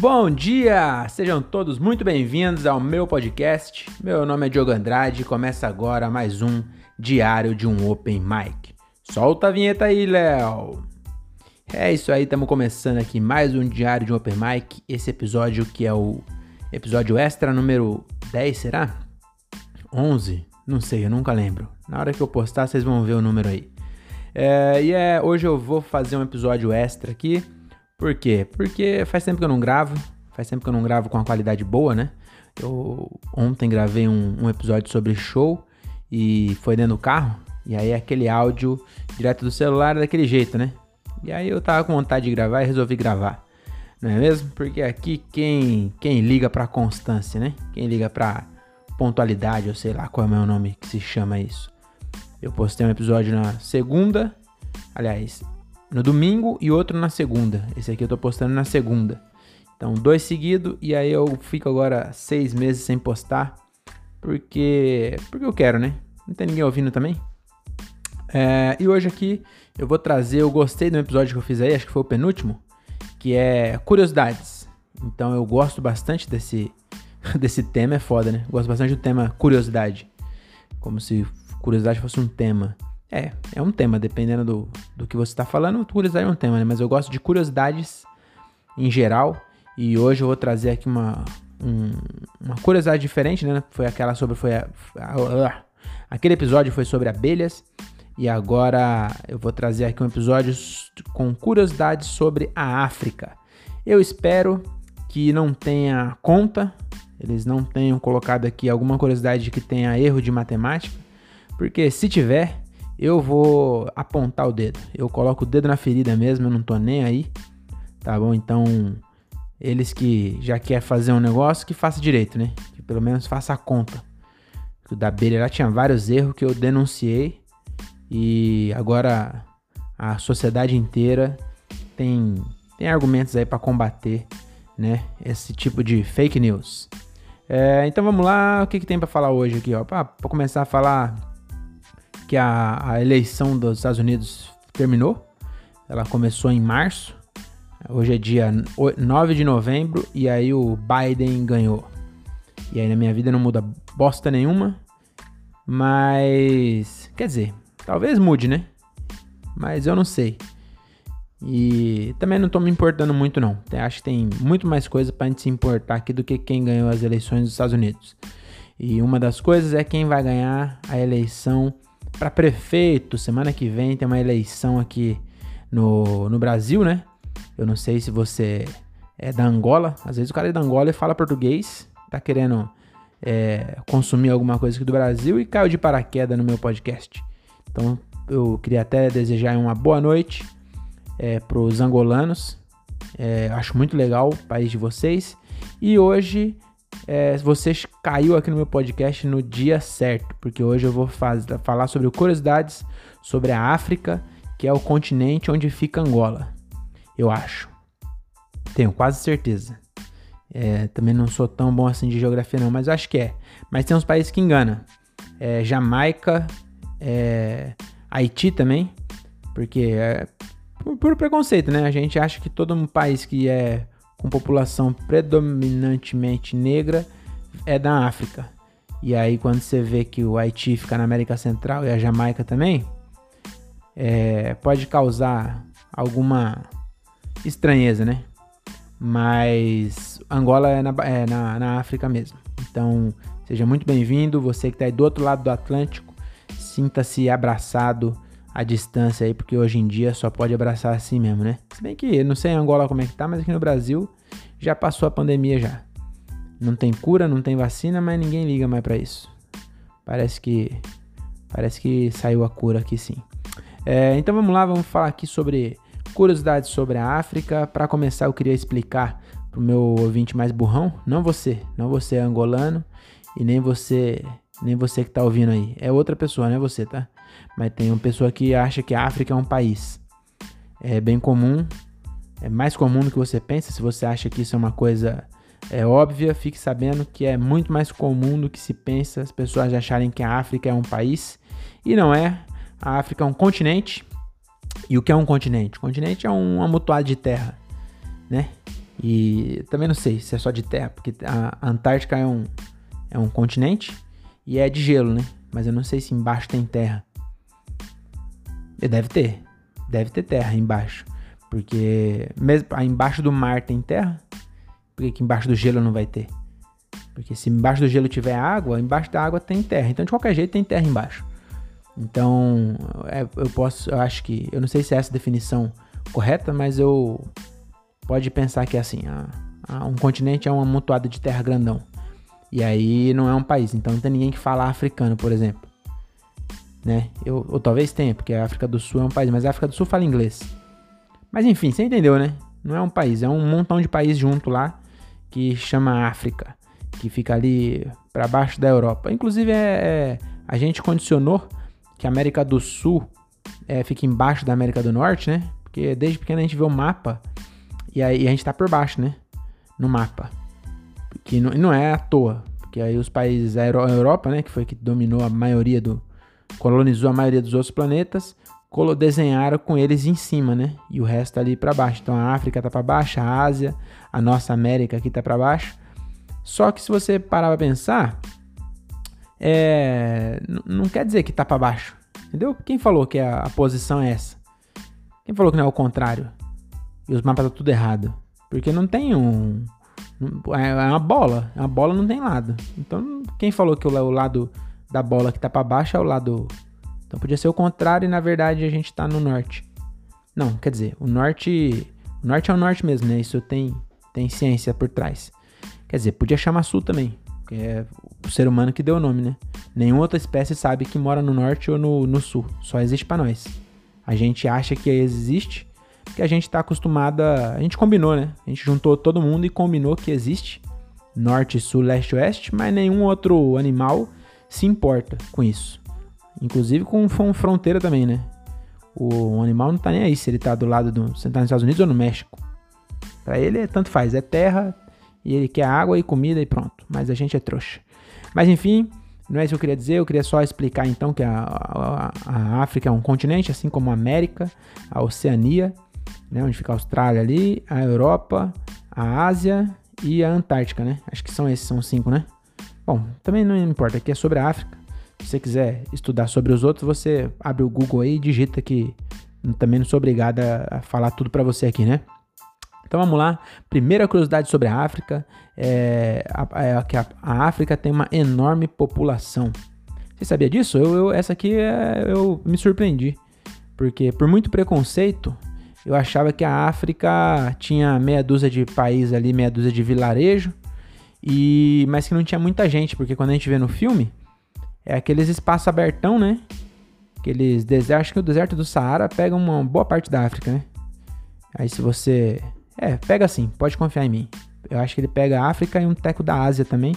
Bom dia! Sejam todos muito bem-vindos ao meu podcast. Meu nome é Diogo Andrade e começa agora mais um Diário de um Open Mic. Solta a vinheta aí, Léo! É isso aí, estamos começando aqui mais um Diário de um Open Mic. Esse episódio que é o episódio extra número 10, será? 11? Não sei, eu nunca lembro. Na hora que eu postar, vocês vão ver o número aí. É, e é, hoje eu vou fazer um episódio extra aqui por quê? Porque faz tempo que eu não gravo, faz tempo que eu não gravo com uma qualidade boa, né? Eu ontem gravei um, um episódio sobre show e foi dentro do carro, e aí aquele áudio direto do celular é daquele jeito, né? E aí eu tava com vontade de gravar e resolvi gravar. Não é mesmo? Porque aqui quem, quem liga pra constância, né? Quem liga pra pontualidade, eu sei lá qual é o meu nome que se chama isso. Eu postei um episódio na segunda, aliás, no domingo e outro na segunda. Esse aqui eu tô postando na segunda. Então, dois seguidos e aí eu fico agora seis meses sem postar. Porque. Porque eu quero, né? Não tem ninguém ouvindo também. É, e hoje aqui eu vou trazer. Eu gostei do episódio que eu fiz aí, acho que foi o penúltimo. Que é curiosidades. Então eu gosto bastante desse, desse tema, é foda, né? Gosto bastante do tema curiosidade. Como se curiosidade fosse um tema. É, é um tema, dependendo do, do que você está falando, curiosidade é um tema, né? Mas eu gosto de curiosidades em geral. E hoje eu vou trazer aqui uma, um, uma curiosidade diferente, né? Foi aquela sobre. Foi a, a, aquele episódio foi sobre abelhas. E agora eu vou trazer aqui um episódio com curiosidades sobre a África. Eu espero que não tenha conta, eles não tenham colocado aqui alguma curiosidade que tenha erro de matemática, porque se tiver, eu vou apontar o dedo. Eu coloco o dedo na ferida mesmo, eu não tô nem aí. Tá bom? Então, eles que já quer fazer um negócio, que faça direito, né? Que pelo menos faça a conta. O da abelha lá tinha vários erros que eu denunciei. E agora a sociedade inteira tem, tem argumentos aí para combater, né? Esse tipo de fake news. É, então vamos lá, o que, que tem para falar hoje aqui, ó? Para começar a falar que a, a eleição dos Estados Unidos terminou. Ela começou em março. Hoje é dia 9 de novembro e aí o Biden ganhou. E aí na minha vida não muda bosta nenhuma. Mas. Quer dizer, talvez mude, né? Mas eu não sei. E também não tô me importando muito, não. Acho que tem muito mais coisa pra gente se importar aqui do que quem ganhou as eleições dos Estados Unidos. E uma das coisas é quem vai ganhar a eleição para prefeito. Semana que vem tem uma eleição aqui no, no Brasil, né? Eu não sei se você é da Angola. Às vezes o cara é da Angola e fala português, tá querendo é, consumir alguma coisa aqui do Brasil e caiu de paraquedas no meu podcast. Então eu queria até desejar uma boa noite é, para os angolanos. É, acho muito legal o país de vocês. E hoje é, você caiu aqui no meu podcast no dia certo, porque hoje eu vou falar sobre curiosidades sobre a África, que é o continente onde fica Angola. Eu acho. Tenho quase certeza. É, também não sou tão bom assim de geografia não, mas acho que é. Mas tem uns países que enganam. É, Jamaica, é, Haiti também, porque é por, por preconceito, né? A gente acha que todo um país que é com população predominantemente negra é da África. E aí quando você vê que o Haiti fica na América Central e a Jamaica também, é, pode causar alguma estranheza, né? Mas Angola é na, é na, na África mesmo. Então, seja muito bem-vindo. Você que está aí do outro lado do Atlântico, sinta-se abraçado a distância aí, porque hoje em dia só pode abraçar assim mesmo, né? Se bem que não sei em Angola como é que tá, mas aqui no Brasil já passou a pandemia já. Não tem cura, não tem vacina, mas ninguém liga mais para isso. Parece que parece que saiu a cura aqui sim. É, então vamos lá, vamos falar aqui sobre curiosidades sobre a África. Para começar, eu queria explicar pro meu ouvinte mais burrão, não você, não você é angolano e nem você, nem você que tá ouvindo aí. É outra pessoa, não é você, tá? Mas tem uma pessoa que acha que a África é um país. É bem comum, é mais comum do que você pensa. Se você acha que isso é uma coisa é óbvia, fique sabendo que é muito mais comum do que se pensa as pessoas acharem que a África é um país. E não é. A África é um continente. E o que é um continente? O continente é um amontoado de terra, né? E também não sei se é só de terra, porque a Antártica é um, é um continente e é de gelo, né? Mas eu não sei se embaixo tem terra. Deve ter. Deve ter terra embaixo. Porque mesmo embaixo do mar tem terra, por que embaixo do gelo não vai ter? Porque se embaixo do gelo tiver água, embaixo da água tem terra. Então de qualquer jeito tem terra embaixo. Então é, eu posso, eu acho que, eu não sei se é essa definição correta, mas eu pode pensar que é assim, a, a, um continente é uma amontoada de terra grandão. E aí não é um país, então não tem ninguém que fala africano, por exemplo. Né? Eu, ou talvez tenha, porque a África do Sul é um país, mas a África do Sul fala inglês. Mas enfim, você entendeu, né? Não é um país, é um montão de país junto lá que chama África, que fica ali para baixo da Europa. Inclusive, é, é, a gente condicionou que a América do Sul é, fica embaixo da América do Norte, né? Porque desde pequeno a gente vê o mapa e aí a gente tá por baixo, né? No mapa. Que não, não é à toa. Porque aí os países, a Europa, né? Que foi que dominou a maioria do. Colonizou a maioria dos outros planetas desenharam com eles em cima, né? E o resto ali para baixo. Então a África tá para baixo, a Ásia, a nossa América aqui tá para baixo. Só que se você parar para pensar, é... não quer dizer que tá para baixo, entendeu? Quem falou que a, posição é essa? Quem falou que não é o contrário? E os mapas tá tudo errado? Porque não tem um é, é uma bola, a bola não tem lado. Então quem falou que o lado da bola que tá para baixo é o lado então podia ser o contrário e na verdade a gente tá no norte. Não, quer dizer, o norte. O norte é o norte mesmo, né? Isso tem, tem ciência por trás. Quer dizer, podia chamar sul também. Que é o ser humano que deu o nome, né? Nenhuma outra espécie sabe que mora no norte ou no, no sul. Só existe para nós. A gente acha que existe, que a gente tá acostumada. A gente combinou, né? A gente juntou todo mundo e combinou que existe norte, sul, leste, oeste, mas nenhum outro animal se importa com isso. Inclusive com fronteira também, né? O animal não tá nem aí se ele tá do lado do. Se tá nos Estados Unidos ou no México. Para ele, tanto faz. É terra e ele quer água e comida e pronto. Mas a gente é trouxa. Mas enfim, não é isso que eu queria dizer. Eu queria só explicar então que a, a, a África é um continente, assim como a América, a Oceania, né? Onde fica a Austrália ali, a Europa, a Ásia e a Antártica, né? Acho que são esses, são cinco, né? Bom, também não importa, aqui é sobre a África. Se você quiser estudar sobre os outros, você abre o Google aí e digita que também não sou obrigado a falar tudo para você aqui, né? Então vamos lá. Primeira curiosidade sobre a África é, é que a, a, África tem uma enorme população. Você sabia disso? Eu, eu essa aqui é, eu me surpreendi. Porque por muito preconceito, eu achava que a África tinha meia dúzia de países ali, meia dúzia de vilarejo, e mas que não tinha muita gente, porque quando a gente vê no filme, é aqueles espaços abertão, né? Aqueles desertos. Acho que o deserto do Saara pega uma boa parte da África, né? Aí se você. É, pega assim, pode confiar em mim. Eu acho que ele pega a África e um teco da Ásia também.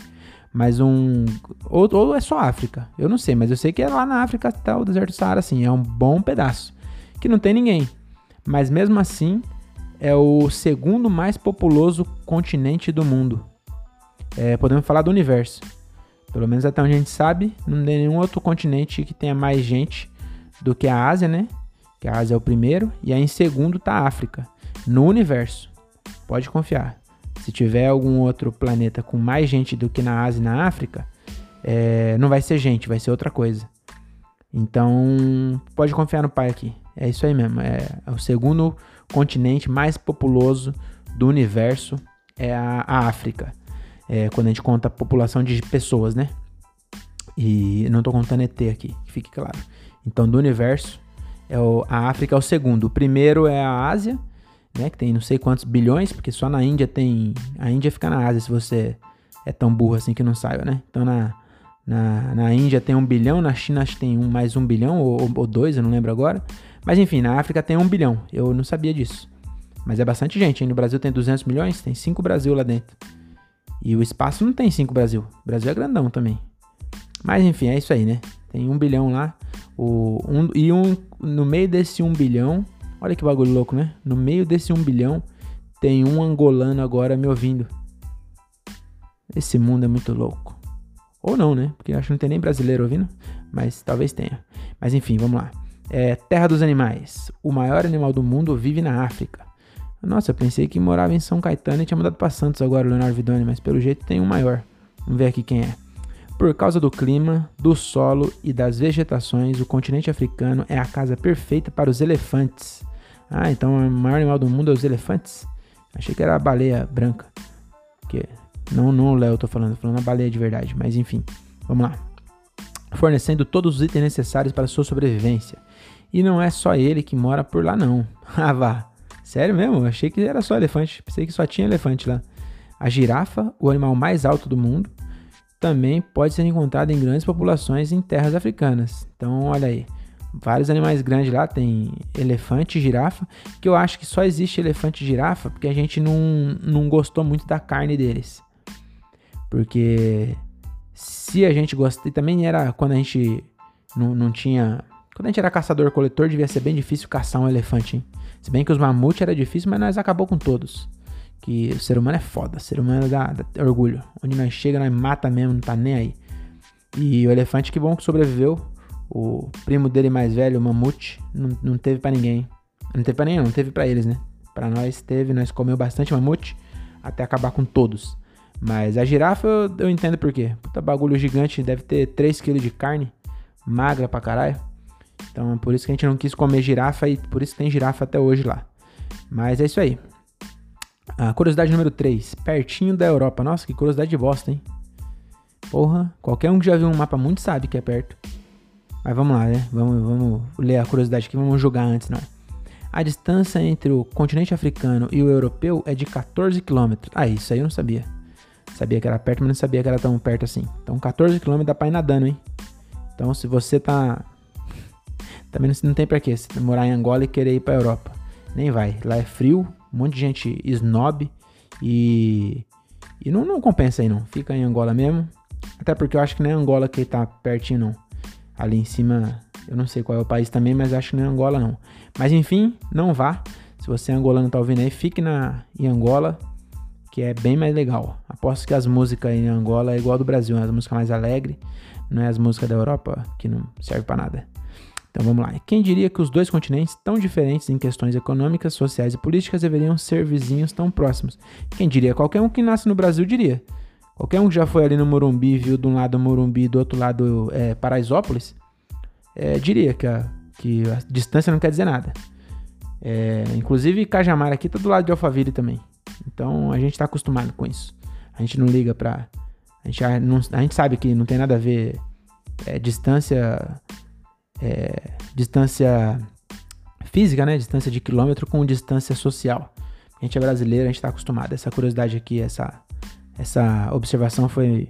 Mas um. Ou, ou é só África. Eu não sei, mas eu sei que é lá na África tá o deserto do Saara, assim. É um bom pedaço. Que não tem ninguém. Mas mesmo assim, é o segundo mais populoso continente do mundo. É, podemos falar do universo. Pelo menos até onde a gente sabe, não tem nenhum outro continente que tenha mais gente do que a Ásia, né? Que a Ásia é o primeiro. E aí em segundo tá a África. No universo. Pode confiar. Se tiver algum outro planeta com mais gente do que na Ásia e na África, é, não vai ser gente, vai ser outra coisa. Então, pode confiar no pai aqui. É isso aí mesmo. É, é o segundo continente mais populoso do universo é a, a África é, quando a gente conta a população de pessoas, né? E não estou contando ET aqui, que fique claro. Então, do universo, é o, a África é o segundo. O primeiro é a Ásia, né? Que tem não sei quantos bilhões, porque só na Índia tem. A Índia fica na Ásia, se você é tão burro assim que não saiba, né? Então, na, na, na Índia tem um bilhão, na China acho que tem um, mais um bilhão, ou, ou dois, eu não lembro agora. Mas enfim, na África tem um bilhão. Eu não sabia disso. Mas é bastante gente. No Brasil tem 200 milhões, tem 5 Brasil lá dentro. E o espaço não tem 5 Brasil. O Brasil é grandão também. Mas enfim, é isso aí, né? Tem um bilhão lá. O, um, e um, no meio desse um bilhão, olha que bagulho louco, né? No meio desse um bilhão, tem um angolano agora me ouvindo. Esse mundo é muito louco. Ou não, né? Porque acho que não tem nem brasileiro ouvindo, mas talvez tenha. Mas enfim, vamos lá. É, terra dos animais. O maior animal do mundo vive na África. Nossa, eu pensei que morava em São Caetano e tinha mudado para Santos agora, Leonardo Vidoni, mas pelo jeito tem um maior. Vamos ver aqui quem é. Por causa do clima, do solo e das vegetações, o continente africano é a casa perfeita para os elefantes. Ah, então o maior animal do mundo é os elefantes? Achei que era a baleia branca. Que não, não o Léo, tô falando, falando a baleia de verdade, mas enfim. Vamos lá. Fornecendo todos os itens necessários para sua sobrevivência. E não é só ele que mora por lá não. ah, vá. Sério mesmo? Achei que era só elefante. Pensei que só tinha elefante lá. A girafa, o animal mais alto do mundo, também pode ser encontrada em grandes populações em terras africanas. Então, olha aí. Vários animais grandes lá, tem elefante e girafa, que eu acho que só existe elefante e girafa porque a gente não, não gostou muito da carne deles. Porque se a gente gosta, também era quando a gente não, não tinha. Quando a gente era caçador-coletor, devia ser bem difícil caçar um elefante, hein? Se bem que os mamutes era difícil, mas nós acabou com todos. Que o ser humano é foda, o ser humano dá, dá orgulho. Onde nós chega, nós mata mesmo, não tá nem aí. E o elefante, que bom que sobreviveu. O primo dele mais velho, o mamute, não, não teve para ninguém. Não teve pra ninguém, não teve para eles, né? Para nós teve, nós comeu bastante mamute até acabar com todos. Mas a girafa eu, eu entendo por quê. Puta bagulho gigante, deve ter 3kg de carne, magra pra caralho. Então é por isso que a gente não quis comer girafa e por isso tem girafa até hoje lá. Mas é isso aí. A curiosidade número 3, pertinho da Europa. Nossa, que curiosidade de bosta, hein? Porra, qualquer um que já viu um mapa muito sabe que é perto. Mas vamos lá, né? Vamos, vamos ler a curiosidade aqui, vamos julgar antes, não. A distância entre o continente africano e o europeu é de 14 km. Ah, isso aí eu não sabia. Sabia que era perto, mas não sabia que era tão perto assim. Então, 14 km dá pra ir nadando, hein? Então, se você tá. Também não tem pra quê. Se morar em Angola e querer ir pra Europa. Nem vai. Lá é frio, um monte de gente snob. E. E não, não compensa aí, não. Fica em Angola mesmo. Até porque eu acho que nem é Angola que tá pertinho, não. Ali em cima, eu não sei qual é o país também, mas acho que não é Angola, não. Mas enfim, não vá. Se você é angolano tá ouvindo aí, fique na, em Angola que é bem mais legal. Aposto que as músicas em Angola é igual do Brasil, é as músicas mais alegres, não é as músicas da Europa que não serve para nada. Então vamos lá. Quem diria que os dois continentes, tão diferentes em questões econômicas, sociais e políticas, deveriam ser vizinhos tão próximos? Quem diria? Qualquer um que nasce no Brasil diria. Qualquer um que já foi ali no Morumbi, viu de um lado Morumbi e do outro lado é, Paraisópolis, é, diria que a, que a distância não quer dizer nada. É, inclusive, Cajamar aqui tá do lado de Alphaville também. Então a gente está acostumado com isso. A gente não liga para a gente, a gente sabe que não tem nada a ver é, distância é, distância física, né? Distância de quilômetro com distância social. A gente é brasileiro, a gente está acostumado. Essa curiosidade aqui, essa, essa observação foi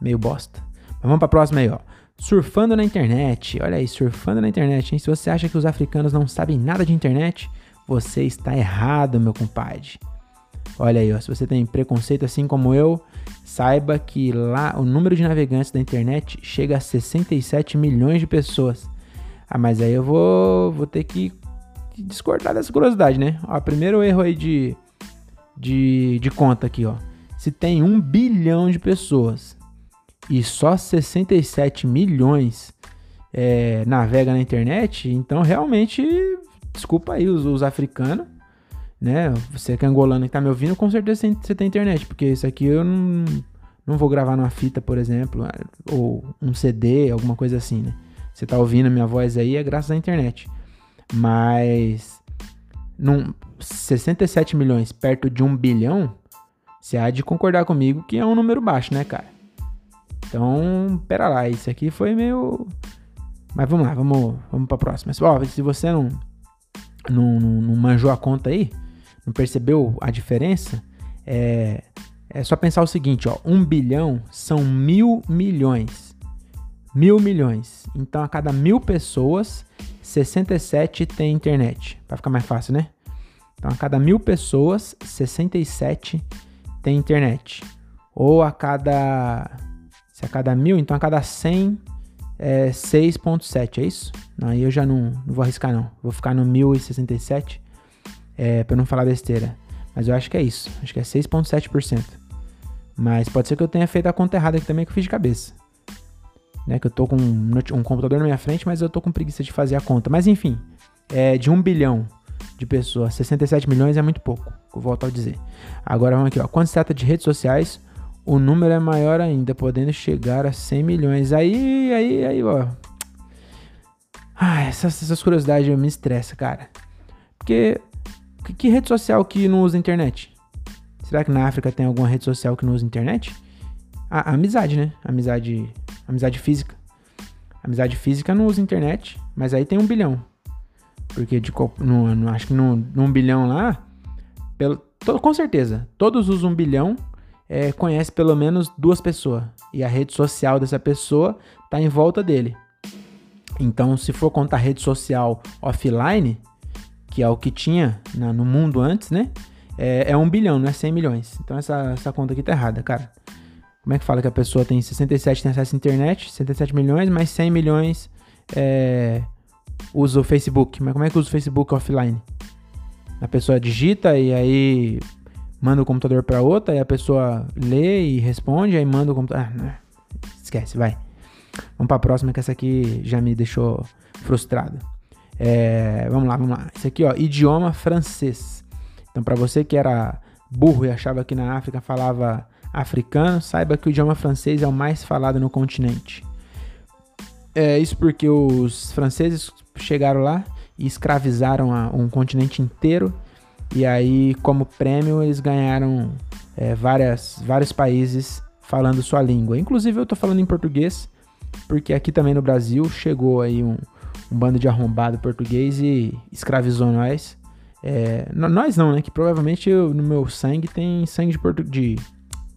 meio bosta. Mas vamos para a próxima aí, ó. Surfando na internet. Olha aí, surfando na internet, hein? Se você acha que os africanos não sabem nada de internet, você está errado, meu compadre. Olha aí, ó, se você tem preconceito assim como eu, saiba que lá o número de navegantes da internet chega a 67 milhões de pessoas. Ah, mas aí eu vou, vou ter que discordar dessa curiosidade, né? Ó, primeiro erro aí de, de, de conta aqui, ó. Se tem um bilhão de pessoas e só 67 milhões é, navega na internet, então realmente, desculpa aí os, os africanos, né? Você que é angolano e tá me ouvindo, com certeza você tem internet, porque isso aqui eu não, não vou gravar numa fita, por exemplo, ou um CD, alguma coisa assim, né? Você tá ouvindo a minha voz aí é graças à internet. Mas num 67 milhões perto de um bilhão, você há de concordar comigo que é um número baixo, né, cara? Então, pera lá, isso aqui foi meio. Mas vamos lá, vamos, vamos pra próxima. Ó, se você não, não, não manjou a conta aí, não percebeu a diferença? É, é só pensar o seguinte, ó, um bilhão são mil milhões. Mil milhões. Então, a cada mil pessoas, 67 tem internet. Para ficar mais fácil, né? Então, a cada mil pessoas, 67 tem internet. Ou a cada... Se a cada mil, então a cada 100 é 6.7, é isso? Aí eu já não, não vou arriscar não. Vou ficar no 1067 é, para não falar besteira. Mas eu acho que é isso. Acho que é 6,7%. Mas pode ser que eu tenha feito a conta errada aqui também que eu fiz de cabeça. Né, que eu tô com um, computador na minha frente, mas eu tô com preguiça de fazer a conta. Mas enfim, é de 1 bilhão de pessoas. 67 milhões é muito pouco, eu volto a dizer. Agora vamos aqui, ó. Quando se trata de redes sociais, o número é maior ainda, podendo chegar a 100 milhões. Aí, aí, aí, ó. Ah, essas, essas curiosidades me estressam, cara. Porque que, que, rede social que não usa internet? Será que na África tem alguma rede social que não usa internet? A, a amizade, né? Amizade, amizade física. Amizade física não usa internet, mas aí tem um bilhão. Porque de, no, no, acho que num, num bilhão lá, pelo, to, com certeza, todos usam um bilhão, é, conhece pelo menos duas pessoas. E a rede social dessa pessoa tá em volta dele. Então, se for contar rede social offline, que é o que tinha na, no mundo antes, né? É, é, um bilhão, não é 100 milhões. Então, essa, essa conta aqui tá errada, cara. Como é que fala que a pessoa tem 67 tem acesso à internet, 67 milhões, mais 100 milhões é, usa o Facebook. Mas como é que usa o Facebook offline? A pessoa digita e aí manda o computador para outra, e a pessoa lê e responde, aí manda o computador. Ah, esquece, vai. Vamos para a próxima, que essa aqui já me deixou frustrado. É, vamos lá, vamos lá. Esse aqui, ó, idioma francês. Então, para você que era burro e achava que na África falava africano, saiba que o idioma francês é o mais falado no continente. É isso porque os franceses chegaram lá e escravizaram um continente inteiro. E aí, como prêmio, eles ganharam é, várias, vários países falando sua língua. Inclusive, eu tô falando em português, porque aqui também no Brasil chegou aí um, um bando de arrombado português e escravizou nós. É, nós não, né? Que provavelmente eu, no meu sangue tem sangue de, portu de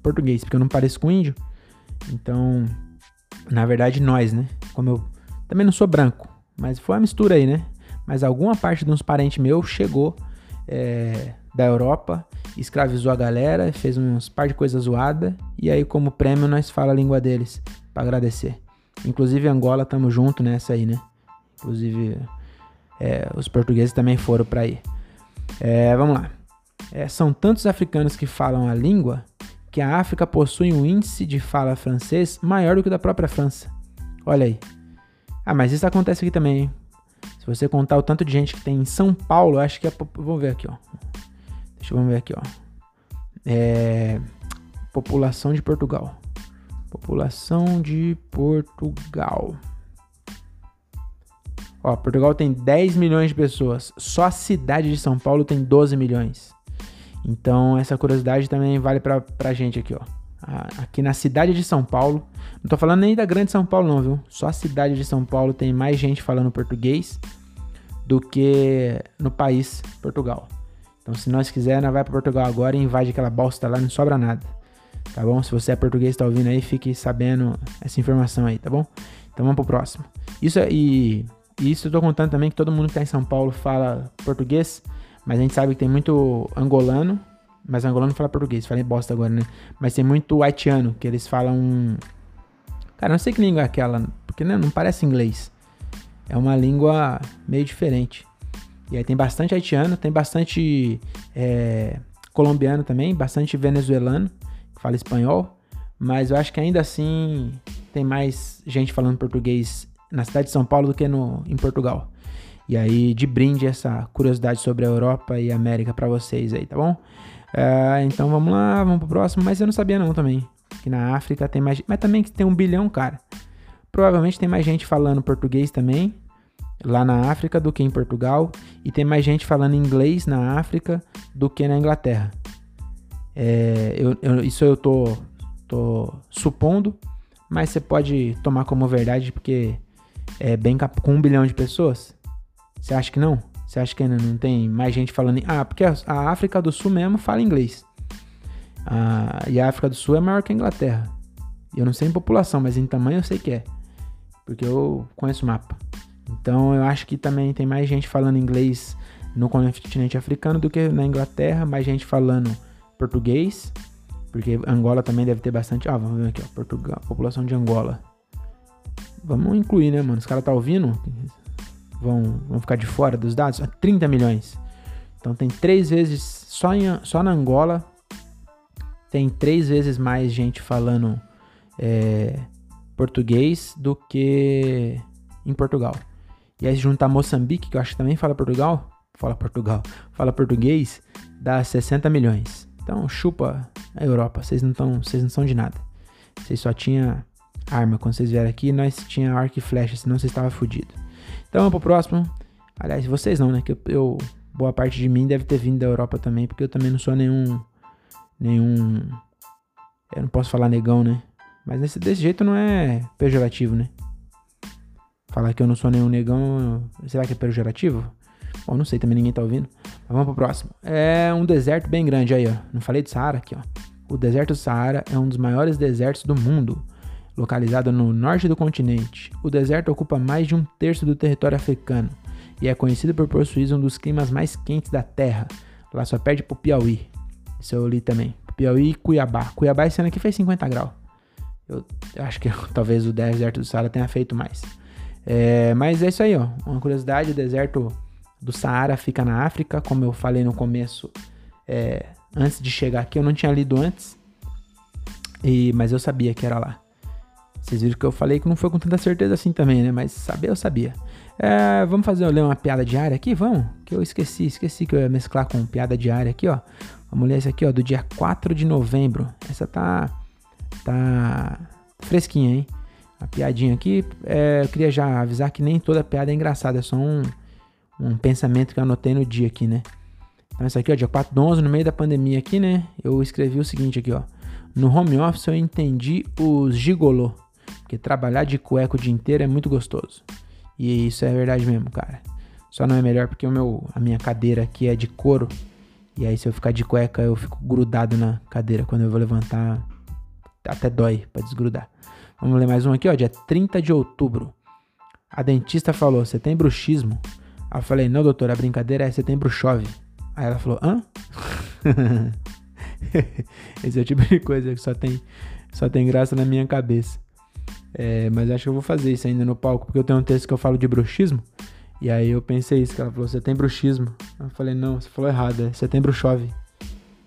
português, porque eu não pareço com índio. Então, na verdade, nós, né? Como eu também não sou branco, mas foi uma mistura aí, né? Mas alguma parte de uns parentes meus chegou é, da Europa, escravizou a galera, fez uns par de coisas zoadas, e aí, como prêmio, nós fala a língua deles para agradecer. Inclusive, Angola, tamo junto nessa aí, né? Inclusive, é, os portugueses também foram para aí. É, vamos lá. É, são tantos africanos que falam a língua que a África possui um índice de fala francês maior do que o da própria França. Olha aí. Ah, mas isso acontece aqui também, hein? Se você contar o tanto de gente que tem em São Paulo, acho que é. Vamos ver aqui, ó. Deixa eu ver aqui, ó. É. População de Portugal. População de Portugal. Ó, Portugal tem 10 milhões de pessoas. Só a cidade de São Paulo tem 12 milhões. Então, essa curiosidade também vale pra, pra gente aqui, ó. Aqui na cidade de São Paulo, não tô falando nem da grande São Paulo não, viu? Só a cidade de São Paulo tem mais gente falando português do que no país Portugal. Então, se nós quisermos, vai para Portugal agora e invade aquela bosta lá, não sobra nada. Tá bom? Se você é português, tá ouvindo aí, fique sabendo essa informação aí, tá bom? Então vamos pro próximo. Isso é, e, e isso eu tô contando também que todo mundo que tá em São Paulo fala português. Mas a gente sabe que tem muito angolano, mas angolano fala português, falei bosta agora, né? Mas tem muito haitiano, que eles falam. Cara, não sei que língua é aquela, porque né, não parece inglês. É uma língua meio diferente. E aí tem bastante haitiano, tem bastante é, colombiano também, bastante venezuelano, que fala espanhol. Mas eu acho que ainda assim tem mais gente falando português na cidade de São Paulo do que no, em Portugal. E aí, de brinde, essa curiosidade sobre a Europa e a América para vocês aí, tá bom? Uh, então vamos lá, vamos pro próximo. Mas eu não sabia não também. Que na África tem mais. Mas também que tem um bilhão, cara. Provavelmente tem mais gente falando português também. Lá na África do que em Portugal. E tem mais gente falando inglês na África do que na Inglaterra. É, eu, eu, isso eu tô, tô supondo. Mas você pode tomar como verdade porque é bem com um bilhão de pessoas. Você acha que não? Você acha que ainda não tem mais gente falando. Ah, porque a África do Sul mesmo fala inglês. Ah, e a África do Sul é maior que a Inglaterra. Eu não sei em população, mas em tamanho eu sei que é. Porque eu conheço o mapa. Então eu acho que também tem mais gente falando inglês no continente africano do que na Inglaterra, mais gente falando português, porque Angola também deve ter bastante. Ah, vamos ver aqui, ó, Portugal, população de Angola. Vamos incluir, né, mano? Os caras tá ouvindo? Vão, vão ficar de fora dos dados? 30 milhões. Então tem três vezes, só, em, só na Angola, tem três vezes mais gente falando é, português do que em Portugal. E aí se juntar Moçambique, que eu acho que também fala Portugal, fala Portugal, fala português, dá 60 milhões. Então chupa a Europa, vocês não vocês não são de nada. Vocês só tinha arma quando vocês vieram aqui, nós tinha arco e flecha, senão vocês estavam fodidos. Então vamos pro próximo. Aliás, vocês não, né? Que eu, eu, boa parte de mim deve ter vindo da Europa também, porque eu também não sou nenhum nenhum eu não posso falar negão, né? Mas desse, desse jeito não é pejorativo, né? Falar que eu não sou nenhum negão, será que é pejorativo? Bom, não sei, também ninguém tá ouvindo. Mas vamos pro próximo. É um deserto bem grande aí, ó. Não falei de Saara aqui, ó. O deserto do Saara é um dos maiores desertos do mundo, localizado no norte do continente. O deserto ocupa mais de um terço do território africano e é conhecido por possuir um dos climas mais quentes da Terra. Lá só perde pro Piauí. Isso eu li também. Piauí e Cuiabá. Cuiabá esse ano aqui fez 50 graus. Eu, acho que talvez o deserto do Saara tenha feito mais. É, mas é isso aí, ó. Uma curiosidade: o deserto do Saara fica na África, como eu falei no começo. É, antes de chegar aqui, eu não tinha lido antes. E, mas eu sabia que era lá. Vocês viram que eu falei que não foi com tanta certeza assim também, né? Mas saber eu sabia. É, vamos fazer ler uma piada diária aqui? Vamos? Que eu esqueci, esqueci que eu ia mesclar com piada diária aqui, ó. Vamos ler essa aqui, ó, do dia 4 de novembro. Essa tá. tá fresquinha, hein? A piadinha aqui, é, eu queria já avisar que nem toda piada é engraçada, é só um, um pensamento que eu anotei no dia aqui, né? Então, essa aqui, ó, dia 4 de 11, no meio da pandemia aqui, né? Eu escrevi o seguinte aqui, ó. No home office eu entendi os gigolô, porque trabalhar de cueca o dia inteiro é muito gostoso. E isso é verdade mesmo, cara. Só não é melhor porque o meu, a minha cadeira aqui é de couro. E aí se eu ficar de cueca, eu fico grudado na cadeira. Quando eu vou levantar, até dói para desgrudar. Vamos ler mais um aqui, ó. Dia 30 de outubro. A dentista falou: Você tem bruxismo? Aí eu falei: Não, doutor, a brincadeira é setembro chove. Aí ela falou: Hã? Esse é o tipo de coisa que só tem, só tem graça na minha cabeça. É, mas acho que eu vou fazer isso ainda no palco, porque eu tenho um texto que eu falo de bruxismo. E aí eu pensei isso, que ela falou, você tem bruxismo. Eu falei, não, você falou errado, é setembro chove.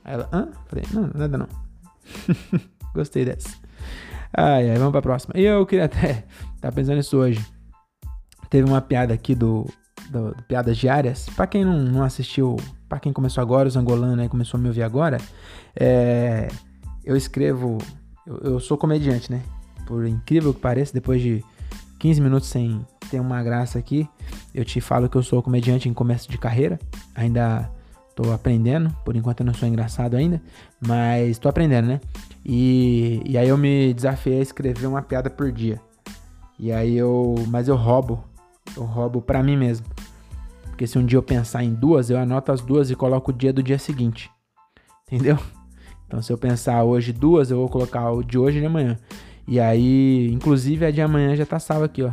Aí ela, hã? Eu falei, não, nada não. Gostei dessa. Ai, ai, vamos pra próxima. E eu queria até, tá pensando nisso hoje. Teve uma piada aqui do, do, do Piadas Diárias. Pra quem não, não assistiu, pra quem começou agora, os angolanos, né, começou a me ouvir agora. É, eu escrevo, eu, eu sou comediante, né? Por incrível que pareça, depois de 15 minutos sem ter uma graça aqui, eu te falo que eu sou comediante em começo de carreira. Ainda tô aprendendo, por enquanto eu não sou engraçado ainda, mas tô aprendendo, né? E, e aí eu me desafiei a escrever uma piada por dia. E aí eu. Mas eu roubo. Eu roubo pra mim mesmo. Porque se um dia eu pensar em duas, eu anoto as duas e coloco o dia do dia seguinte. Entendeu? Então se eu pensar hoje duas, eu vou colocar o de hoje e de amanhã. E aí, inclusive a de amanhã já tá salva aqui, ó.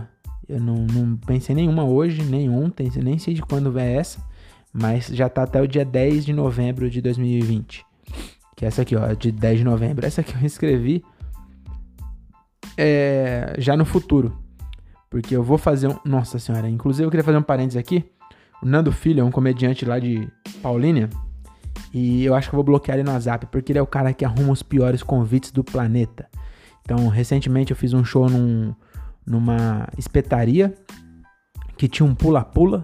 Eu não, não pensei nenhuma hoje, nem ontem, nem sei de quando é essa, mas já tá até o dia 10 de novembro de 2020. Que é essa aqui, ó, de 10 de novembro. Essa aqui eu escrevi é, já no futuro. Porque eu vou fazer um. Nossa senhora, inclusive eu queria fazer um parênteses aqui. O Nando Filho é um comediante lá de Paulínia. E eu acho que eu vou bloquear ele no WhatsApp, porque ele é o cara que arruma os piores convites do planeta. Então, recentemente eu fiz um show num, numa espetaria que tinha um pula-pula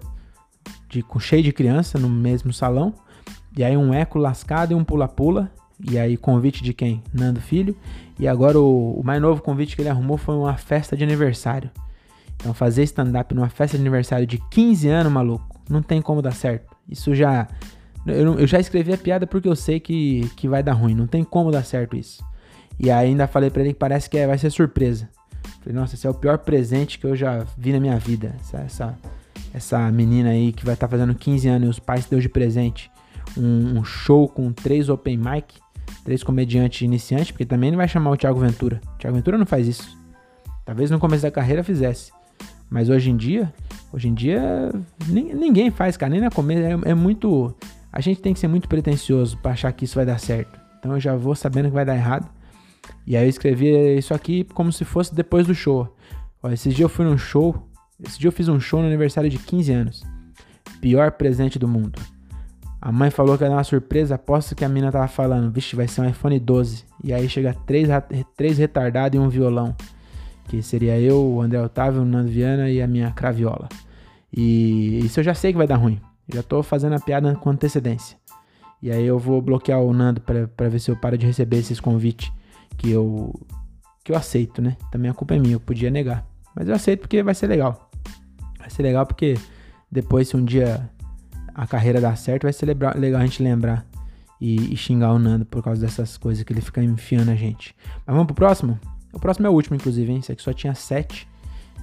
de, cheio de criança no mesmo salão. E aí um eco lascado e um pula-pula. E aí convite de quem? Nando Filho. E agora o, o, mais novo convite que ele arrumou foi uma festa de aniversário. Então fazer stand-up numa festa de aniversário de 15 anos, maluco, não tem como dar certo. Isso já... Eu, eu já escrevi a piada porque eu sei que, que vai dar ruim. Não tem como dar certo isso. E ainda falei para ele que parece que é, vai ser surpresa. Falei, nossa, esse é o pior presente que eu já vi na minha vida. Essa, essa, essa menina aí que vai estar tá fazendo 15 anos e os pais deu de presente um, um, show com três open mic, três comediantes iniciantes, porque também não vai chamar o Thiago Ventura. O Thiago Ventura não faz isso. Talvez no começo da carreira fizesse. Mas hoje em dia, hoje em dia, ninguém faz, cara, nem na comédia. É, é muito. A gente tem que ser muito pretencioso para achar que isso vai dar certo. Então eu já vou sabendo que vai dar errado. E aí eu escrevi isso aqui como se fosse depois do show. Ó, esse dia eu fui num show. Esse dia eu fiz um show no aniversário de 15 anos. Pior presente do mundo. A mãe falou que era uma surpresa, aposto que a mina tava falando, vixe, vai ser um iPhone 12. E aí chega três, três retardados e um violão. Que seria eu, o André Otávio, o Nando Viana e a minha craviola. E isso eu já sei que vai dar ruim. Já tô fazendo a piada com antecedência. E aí eu vou bloquear o Nando para ver se eu paro de receber esses convites que eu que eu aceito, né? Também a culpa é minha, eu podia negar. Mas eu aceito porque vai ser legal. Vai ser legal porque depois se um dia a carreira dar certo, vai ser legal a gente lembrar e, e, xingar o Nando por causa dessas coisas que ele fica enfiando a gente. Mas vamos pro próximo? O próximo é o último, inclusive, hein? Esse aqui só tinha 7.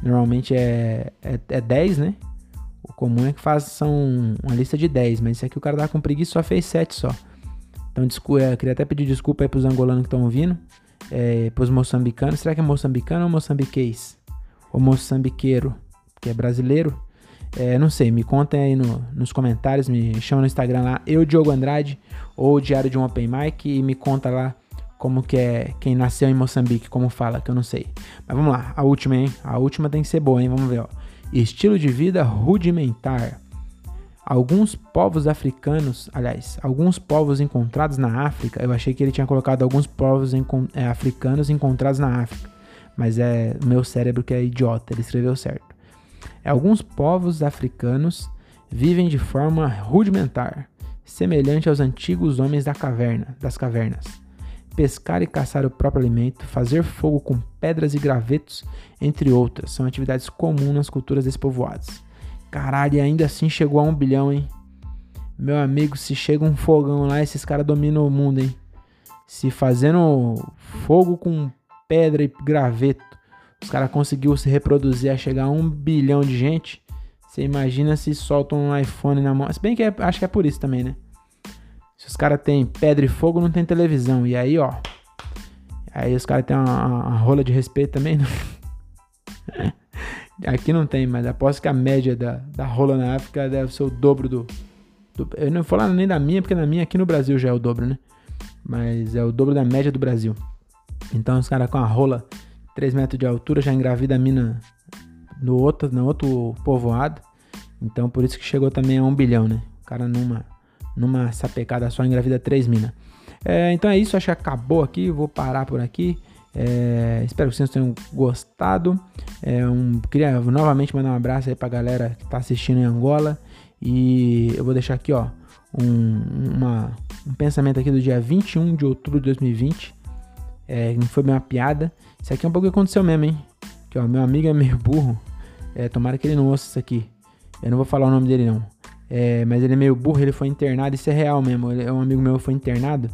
Normalmente é, é, é 10, né? O comum é que façam uma lista de 10, mas esse aqui o cara dá com preguiça só fez 7 só. Então, desculpa, eu queria até pedir desculpa aí pros angolanos que estão ouvindo, é, pros moçambicanos. Será que é moçambicano ou moçambiquês? Ou moçambiqueiro, que é brasileiro? É, não sei, me contem aí no, nos comentários, me chama no Instagram lá, eu Diogo Andrade, ou Diário de um Open Mic, e me conta lá como que é quem nasceu em Moçambique, como fala, que eu não sei. Mas vamos lá, a última, hein? A última tem que ser boa, hein? Vamos ver, ó. Estilo de vida rudimentar. Alguns povos africanos, aliás, alguns povos encontrados na África, eu achei que ele tinha colocado alguns povos é, africanos encontrados na África, mas é meu cérebro que é idiota, ele escreveu certo. É, alguns povos africanos vivem de forma rudimentar, semelhante aos antigos homens da caverna, das cavernas pescar e caçar o próprio alimento, fazer fogo com pedras e gravetos, entre outras, são atividades comuns nas culturas desses povoados. Caralho, e ainda assim chegou a um bilhão, hein? Meu amigo, se chega um fogão lá, esses caras dominam o mundo, hein? Se fazendo fogo com pedra e graveto, os caras conseguiu se reproduzir a chegar a um bilhão de gente. Você imagina se soltam um iPhone na mão. Se bem que é, acho que é por isso também, né? Se os caras têm pedra e fogo, não tem televisão. E aí, ó. Aí os caras têm uma, uma, rola de respeito também. Né? Aqui não tem, mas aposto que a média da, da rola na África deve ser o dobro do, do. Eu não vou falar nem da minha, porque na minha aqui no Brasil já é o dobro, né? Mas é o dobro da média do Brasil. Então os caras com a rola 3 metros de altura já engravida a mina no outro, no outro povoado. Então por isso que chegou também a um bilhão, né? O cara numa numa sapecada só engravida três minas. É, então é isso, acho que acabou aqui, vou parar por aqui. É, espero que vocês tenham gostado. É, um, queria novamente mandar um abraço aí pra galera que tá assistindo em Angola. E eu vou deixar aqui, ó, um, uma, um pensamento aqui do dia 21 de outubro de 2020. É, não foi bem uma piada. Isso aqui é um pouco que aconteceu mesmo, hein? Que, ó, meu amigo é meio burro. É, tomara que ele não ouça isso aqui. Eu não vou falar o nome dele, não. É, mas ele é meio burro, ele foi internado, isso é real mesmo. Ele, um amigo meu foi internado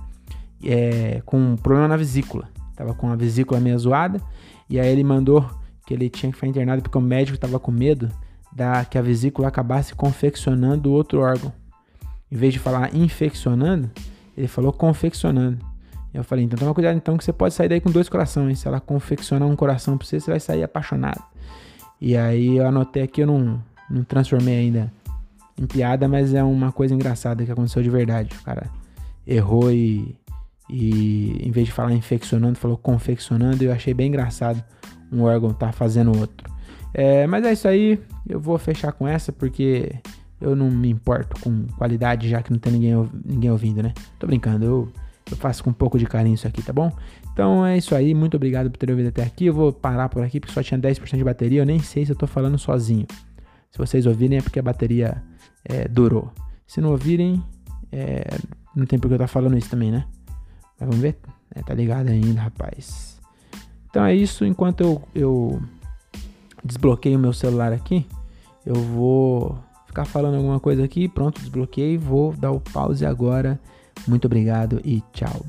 é, com um problema na vesícula. Tava com a vesícula meio zoada. E aí ele mandou que ele tinha que ficar internado porque o médico tava com medo da que a vesícula acabasse confeccionando outro órgão. Em vez de falar infeccionando, ele falou confeccionando. E eu falei, então toma cuidado então que você pode sair daí com dois corações. Se ela confeccionar um coração pra você, você vai sair apaixonado. E aí eu anotei aqui, eu não, não transformei ainda em piada, mas é uma coisa engraçada que aconteceu de verdade. O cara errou e, e em vez de falar infeccionando, falou confeccionando. E eu achei bem engraçado um órgão tá fazendo outro. É, mas é isso aí. Eu vou fechar com essa porque eu não me importo com qualidade, já que não tem ninguém, ninguém ouvindo, né? Tô brincando, eu, eu faço com um pouco de carinho isso aqui, tá bom? Então é isso aí, muito obrigado por ter ouvido até aqui. Eu vou parar por aqui porque só tinha 10% de bateria. Eu nem sei se eu tô falando sozinho. Se vocês ouvirem é porque a bateria é, durou. Se não ouvirem, é, não tem porque eu estar falando isso também, né? Mas vamos ver. É, tá ligado ainda, rapaz. Então é isso. Enquanto eu, eu desbloqueio o meu celular aqui, eu vou ficar falando alguma coisa aqui. Pronto, desbloqueei. Vou dar o pause agora. Muito obrigado e tchau.